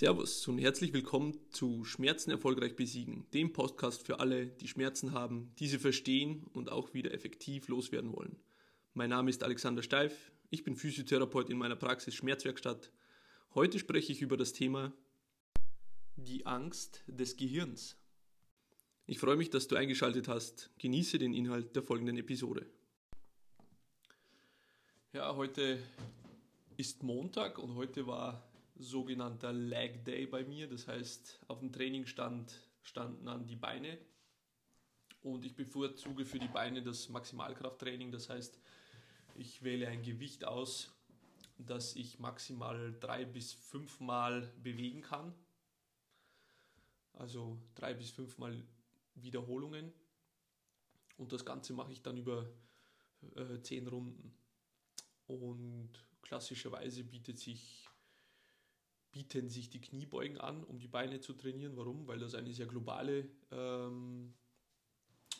Servus und herzlich willkommen zu Schmerzen erfolgreich besiegen, dem Podcast für alle, die Schmerzen haben, diese verstehen und auch wieder effektiv loswerden wollen. Mein Name ist Alexander Steif, ich bin Physiotherapeut in meiner Praxis Schmerzwerkstatt. Heute spreche ich über das Thema die Angst des Gehirns. Ich freue mich, dass du eingeschaltet hast. Genieße den Inhalt der folgenden Episode. Ja, heute ist Montag und heute war sogenannter Leg Day bei mir. Das heißt, auf dem Training stand, standen an die Beine und ich bevorzuge für die Beine das Maximalkrafttraining. Das heißt, ich wähle ein Gewicht aus, das ich maximal drei bis fünfmal bewegen kann. Also drei bis fünfmal Wiederholungen. Und das Ganze mache ich dann über äh, zehn Runden. Und klassischerweise bietet sich bieten sich die Kniebeugen an, um die Beine zu trainieren. Warum? Weil das eine sehr globale ähm,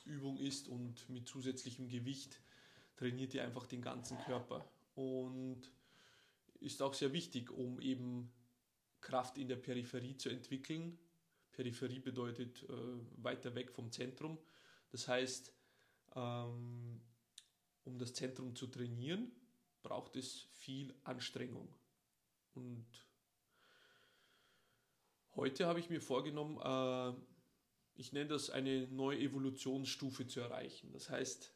Übung ist und mit zusätzlichem Gewicht trainiert ihr einfach den ganzen Körper. Und ist auch sehr wichtig, um eben Kraft in der Peripherie zu entwickeln. Peripherie bedeutet äh, weiter weg vom Zentrum. Das heißt, ähm, um das Zentrum zu trainieren, braucht es viel Anstrengung. Und Heute habe ich mir vorgenommen, äh, ich nenne das eine neue Evolutionsstufe zu erreichen. Das heißt,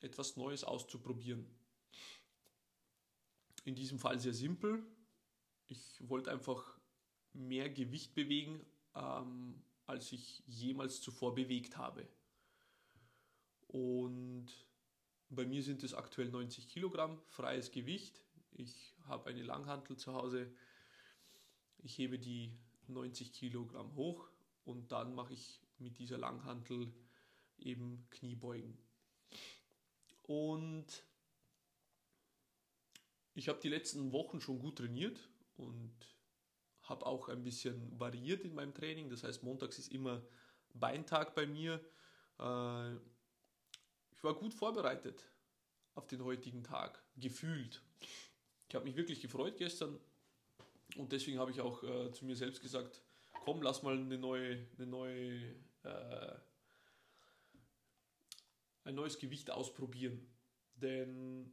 etwas Neues auszuprobieren. In diesem Fall sehr simpel. Ich wollte einfach mehr Gewicht bewegen, ähm, als ich jemals zuvor bewegt habe. Und bei mir sind es aktuell 90 Kilogramm freies Gewicht. Ich habe eine Langhantel zu Hause. Ich hebe die 90 Kilogramm hoch und dann mache ich mit dieser Langhantel eben Kniebeugen. Und ich habe die letzten Wochen schon gut trainiert und habe auch ein bisschen variiert in meinem Training. Das heißt, montags ist immer Beintag bei mir. Äh, ich war gut vorbereitet auf den heutigen Tag, gefühlt. Ich habe mich wirklich gefreut gestern, und deswegen habe ich auch äh, zu mir selbst gesagt, komm, lass mal eine neue, eine neue, äh, ein neues Gewicht ausprobieren. Denn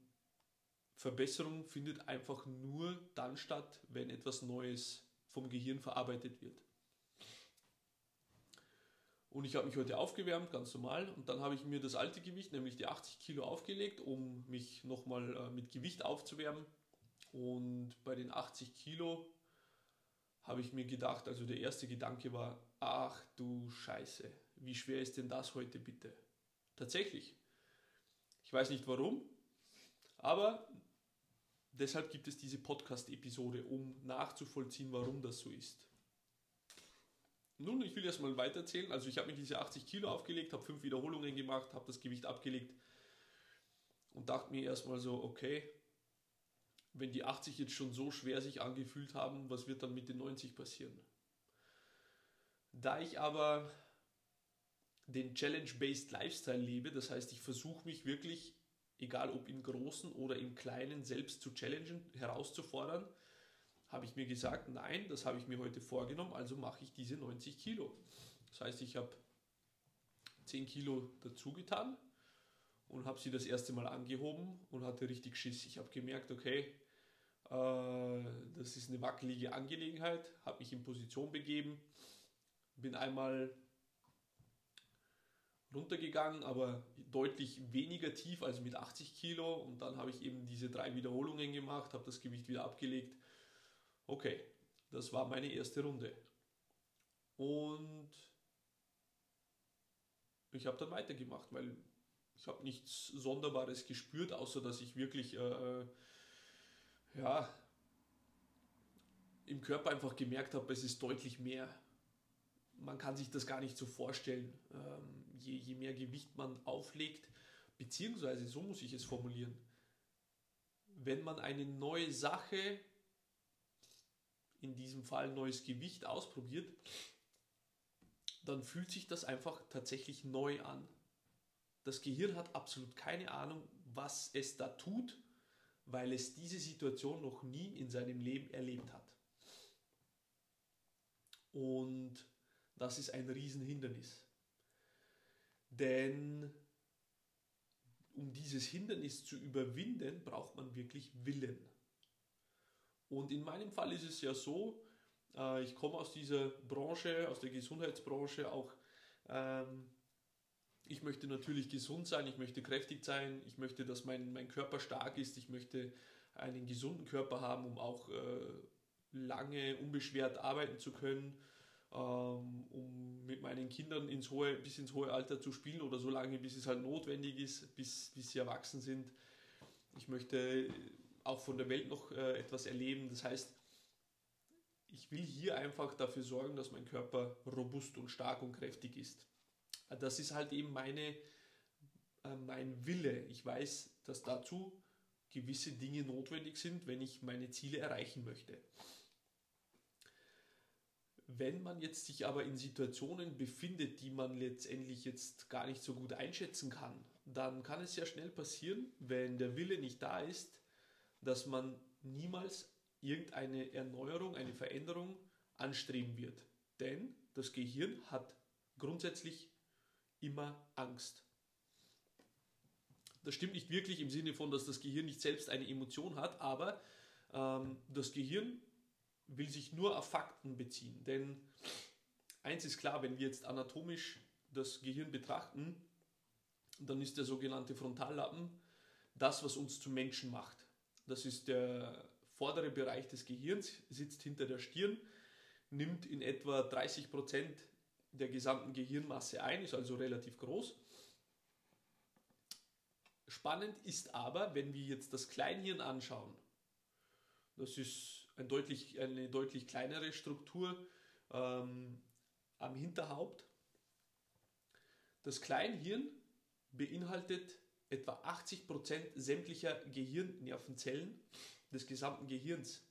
Verbesserung findet einfach nur dann statt, wenn etwas Neues vom Gehirn verarbeitet wird. Und ich habe mich heute aufgewärmt, ganz normal. Und dann habe ich mir das alte Gewicht, nämlich die 80 Kilo, aufgelegt, um mich nochmal äh, mit Gewicht aufzuwärmen. Und bei den 80 Kilo habe ich mir gedacht, also der erste Gedanke war, ach du Scheiße, wie schwer ist denn das heute bitte? Tatsächlich. Ich weiß nicht warum, aber deshalb gibt es diese Podcast-Episode, um nachzuvollziehen, warum das so ist. Nun, ich will erstmal weiterzählen. Also ich habe mir diese 80 Kilo aufgelegt, habe fünf Wiederholungen gemacht, habe das Gewicht abgelegt und dachte mir erstmal so, okay, wenn die 80 jetzt schon so schwer sich angefühlt haben, was wird dann mit den 90 passieren? Da ich aber den Challenge-Based Lifestyle lebe, das heißt, ich versuche mich wirklich, egal ob im Großen oder im Kleinen, selbst zu challengen, herauszufordern, habe ich mir gesagt, nein, das habe ich mir heute vorgenommen, also mache ich diese 90 Kilo. Das heißt, ich habe 10 Kilo dazu getan und habe sie das erste Mal angehoben und hatte richtig Schiss. Ich habe gemerkt, okay, äh, das ist eine wackelige Angelegenheit, habe mich in Position begeben, bin einmal runtergegangen, aber deutlich weniger tief als mit 80 Kilo und dann habe ich eben diese drei Wiederholungen gemacht, habe das Gewicht wieder abgelegt. Okay, das war meine erste Runde. Und ich habe dann weitergemacht, weil ich habe nichts Sonderbares gespürt, außer dass ich wirklich äh, ja, im Körper einfach gemerkt habe, es ist deutlich mehr. Man kann sich das gar nicht so vorstellen. Ähm, je, je mehr Gewicht man auflegt, beziehungsweise so muss ich es formulieren, wenn man eine neue Sache, in diesem Fall neues Gewicht ausprobiert, dann fühlt sich das einfach tatsächlich neu an. Das Gehirn hat absolut keine Ahnung, was es da tut weil es diese Situation noch nie in seinem Leben erlebt hat. Und das ist ein Riesenhindernis. Denn um dieses Hindernis zu überwinden, braucht man wirklich Willen. Und in meinem Fall ist es ja so, äh, ich komme aus dieser Branche, aus der Gesundheitsbranche, auch ähm, ich möchte natürlich gesund sein, ich möchte kräftig sein, ich möchte, dass mein, mein Körper stark ist, ich möchte einen gesunden Körper haben, um auch äh, lange unbeschwert arbeiten zu können, ähm, um mit meinen Kindern ins hohe, bis ins hohe Alter zu spielen oder so lange, bis es halt notwendig ist, bis, bis sie erwachsen sind. Ich möchte auch von der Welt noch äh, etwas erleben. Das heißt, ich will hier einfach dafür sorgen, dass mein Körper robust und stark und kräftig ist. Das ist halt eben meine, äh, mein Wille. Ich weiß, dass dazu gewisse Dinge notwendig sind, wenn ich meine Ziele erreichen möchte. Wenn man jetzt sich aber in Situationen befindet, die man letztendlich jetzt gar nicht so gut einschätzen kann, dann kann es ja schnell passieren, wenn der Wille nicht da ist, dass man niemals irgendeine Erneuerung, eine Veränderung anstreben wird. Denn das Gehirn hat grundsätzlich immer Angst. Das stimmt nicht wirklich im Sinne von, dass das Gehirn nicht selbst eine Emotion hat, aber ähm, das Gehirn will sich nur auf Fakten beziehen. Denn eins ist klar, wenn wir jetzt anatomisch das Gehirn betrachten, dann ist der sogenannte Frontallappen das, was uns zu Menschen macht. Das ist der vordere Bereich des Gehirns, sitzt hinter der Stirn, nimmt in etwa 30 Prozent der gesamten Gehirnmasse ein, ist also relativ groß. Spannend ist aber, wenn wir jetzt das Kleinhirn anschauen, das ist ein deutlich, eine deutlich kleinere Struktur ähm, am Hinterhaupt. Das Kleinhirn beinhaltet etwa 80% sämtlicher Gehirnnervenzellen des gesamten Gehirns.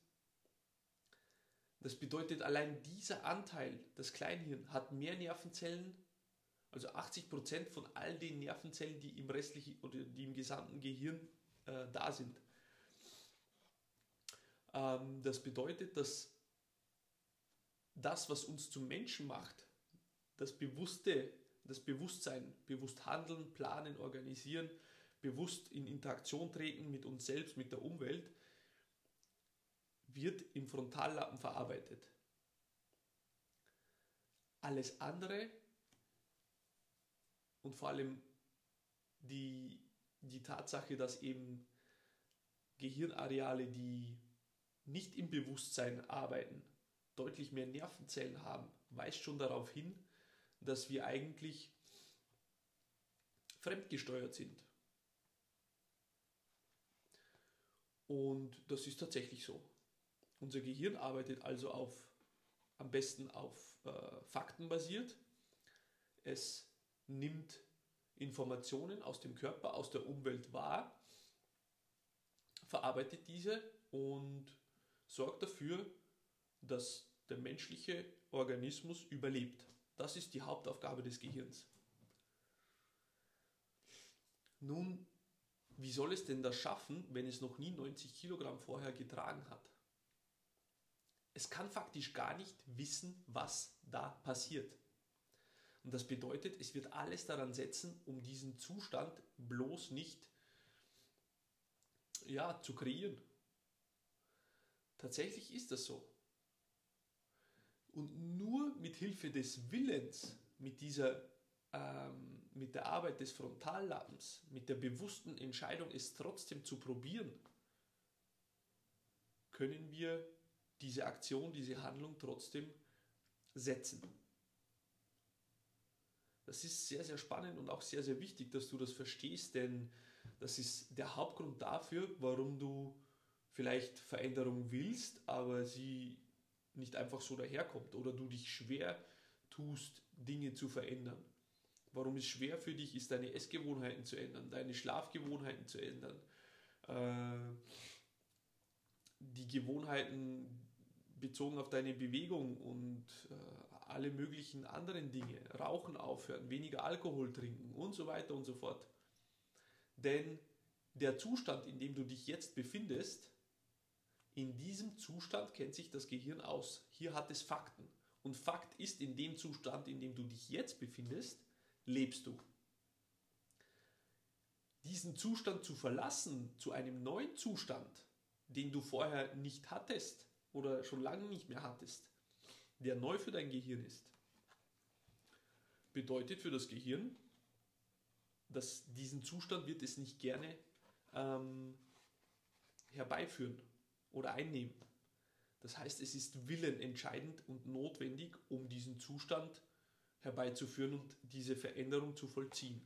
Das bedeutet, allein dieser Anteil, das Kleinhirn, hat mehr Nervenzellen, also 80% von all den Nervenzellen, die im restlichen oder die im gesamten Gehirn äh, da sind. Ähm, das bedeutet, dass das, was uns zum Menschen macht, das Bewusste, das Bewusstsein, bewusst handeln, planen, organisieren, bewusst in Interaktion treten mit uns selbst, mit der Umwelt, wird im Frontallappen verarbeitet. Alles andere und vor allem die, die Tatsache, dass eben Gehirnareale, die nicht im Bewusstsein arbeiten, deutlich mehr Nervenzellen haben, weist schon darauf hin, dass wir eigentlich fremdgesteuert sind. Und das ist tatsächlich so. Unser Gehirn arbeitet also auf, am besten auf äh, Fakten basiert. Es nimmt Informationen aus dem Körper, aus der Umwelt wahr, verarbeitet diese und sorgt dafür, dass der menschliche Organismus überlebt. Das ist die Hauptaufgabe des Gehirns. Nun, wie soll es denn das schaffen, wenn es noch nie 90 Kilogramm vorher getragen hat? Es kann faktisch gar nicht wissen, was da passiert. Und das bedeutet, es wird alles daran setzen, um diesen Zustand bloß nicht ja, zu kreieren. Tatsächlich ist das so. Und nur mit Hilfe des Willens, mit dieser ähm, mit der Arbeit des Frontallappens, mit der bewussten Entscheidung, es trotzdem zu probieren, können wir diese Aktion, diese Handlung trotzdem setzen. Das ist sehr, sehr spannend und auch sehr, sehr wichtig, dass du das verstehst, denn das ist der Hauptgrund dafür, warum du vielleicht Veränderung willst, aber sie nicht einfach so daherkommt oder du dich schwer tust, Dinge zu verändern. Warum es schwer für dich ist, deine Essgewohnheiten zu ändern, deine Schlafgewohnheiten zu ändern, äh, die Gewohnheiten bezogen auf deine Bewegung und äh, alle möglichen anderen Dinge, Rauchen aufhören, weniger Alkohol trinken und so weiter und so fort. Denn der Zustand, in dem du dich jetzt befindest, in diesem Zustand kennt sich das Gehirn aus. Hier hat es Fakten. Und Fakt ist, in dem Zustand, in dem du dich jetzt befindest, lebst du. Diesen Zustand zu verlassen zu einem neuen Zustand, den du vorher nicht hattest oder schon lange nicht mehr hattest, der neu für dein Gehirn ist, bedeutet für das Gehirn, dass diesen Zustand wird es nicht gerne ähm, herbeiführen oder einnehmen. Das heißt, es ist Willen entscheidend und notwendig, um diesen Zustand herbeizuführen und diese Veränderung zu vollziehen.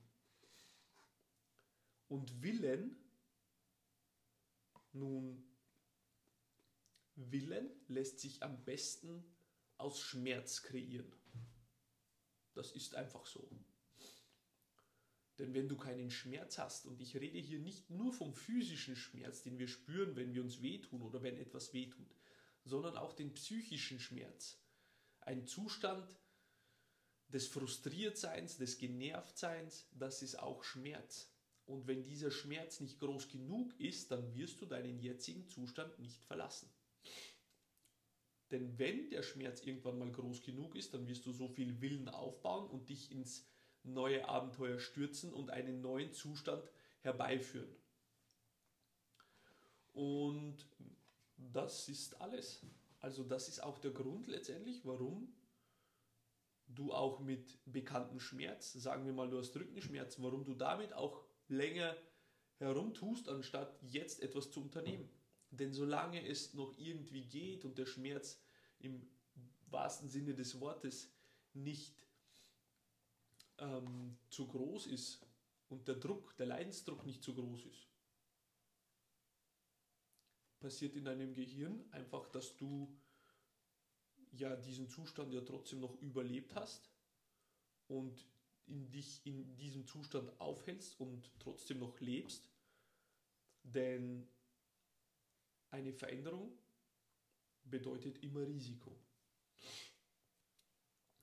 Und Willen, nun, Willen lässt sich am besten aus Schmerz kreieren. Das ist einfach so. Denn wenn du keinen Schmerz hast, und ich rede hier nicht nur vom physischen Schmerz, den wir spüren, wenn wir uns wehtun oder wenn etwas wehtut, sondern auch den psychischen Schmerz. Ein Zustand des Frustriertseins, des Genervtseins, das ist auch Schmerz. Und wenn dieser Schmerz nicht groß genug ist, dann wirst du deinen jetzigen Zustand nicht verlassen. Denn wenn der Schmerz irgendwann mal groß genug ist, dann wirst du so viel Willen aufbauen und dich ins neue Abenteuer stürzen und einen neuen Zustand herbeiführen. Und das ist alles. Also das ist auch der Grund letztendlich, warum du auch mit bekannten Schmerz, sagen wir mal, du hast Rückenschmerz, warum du damit auch länger herumtust, anstatt jetzt etwas zu unternehmen. Denn solange es noch irgendwie geht und der Schmerz im wahrsten Sinne des Wortes nicht ähm, zu groß ist und der Druck, der Leidensdruck nicht zu groß ist, passiert in deinem Gehirn einfach, dass du ja diesen Zustand ja trotzdem noch überlebt hast und in dich in diesem Zustand aufhältst und trotzdem noch lebst. Denn eine Veränderung bedeutet immer Risiko.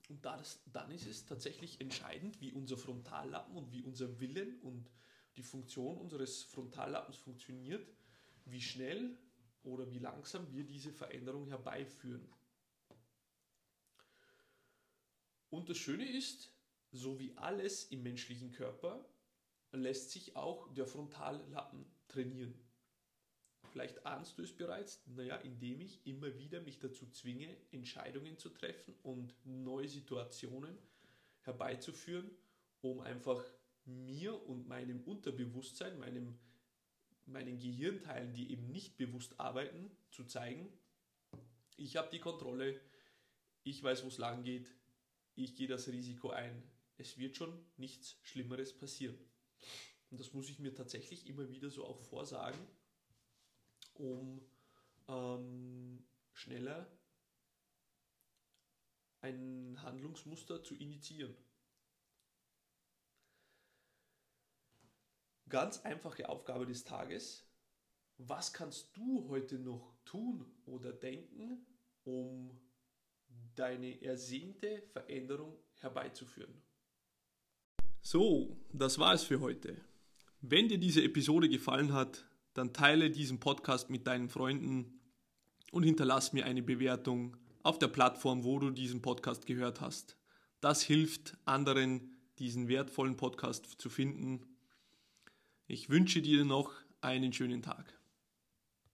Und das, dann ist es tatsächlich entscheidend, wie unser Frontallappen und wie unser Willen und die Funktion unseres Frontallappens funktioniert, wie schnell oder wie langsam wir diese Veränderung herbeiführen. Und das Schöne ist, so wie alles im menschlichen Körper, lässt sich auch der Frontallappen trainieren. Vielleicht ahnst du es bereits, naja, indem ich immer wieder mich dazu zwinge, Entscheidungen zu treffen und neue Situationen herbeizuführen, um einfach mir und meinem Unterbewusstsein, meinem, meinen Gehirnteilen, die eben nicht bewusst arbeiten, zu zeigen, ich habe die Kontrolle, ich weiß, wo es lang geht, ich gehe das Risiko ein, es wird schon nichts Schlimmeres passieren. Und das muss ich mir tatsächlich immer wieder so auch vorsagen um ähm, schneller ein Handlungsmuster zu initiieren. Ganz einfache Aufgabe des Tages. Was kannst du heute noch tun oder denken, um deine ersehnte Veränderung herbeizuführen? So, das war es für heute. Wenn dir diese Episode gefallen hat, dann teile diesen Podcast mit deinen Freunden und hinterlass mir eine Bewertung auf der Plattform, wo du diesen Podcast gehört hast. Das hilft anderen, diesen wertvollen Podcast zu finden. Ich wünsche dir noch einen schönen Tag.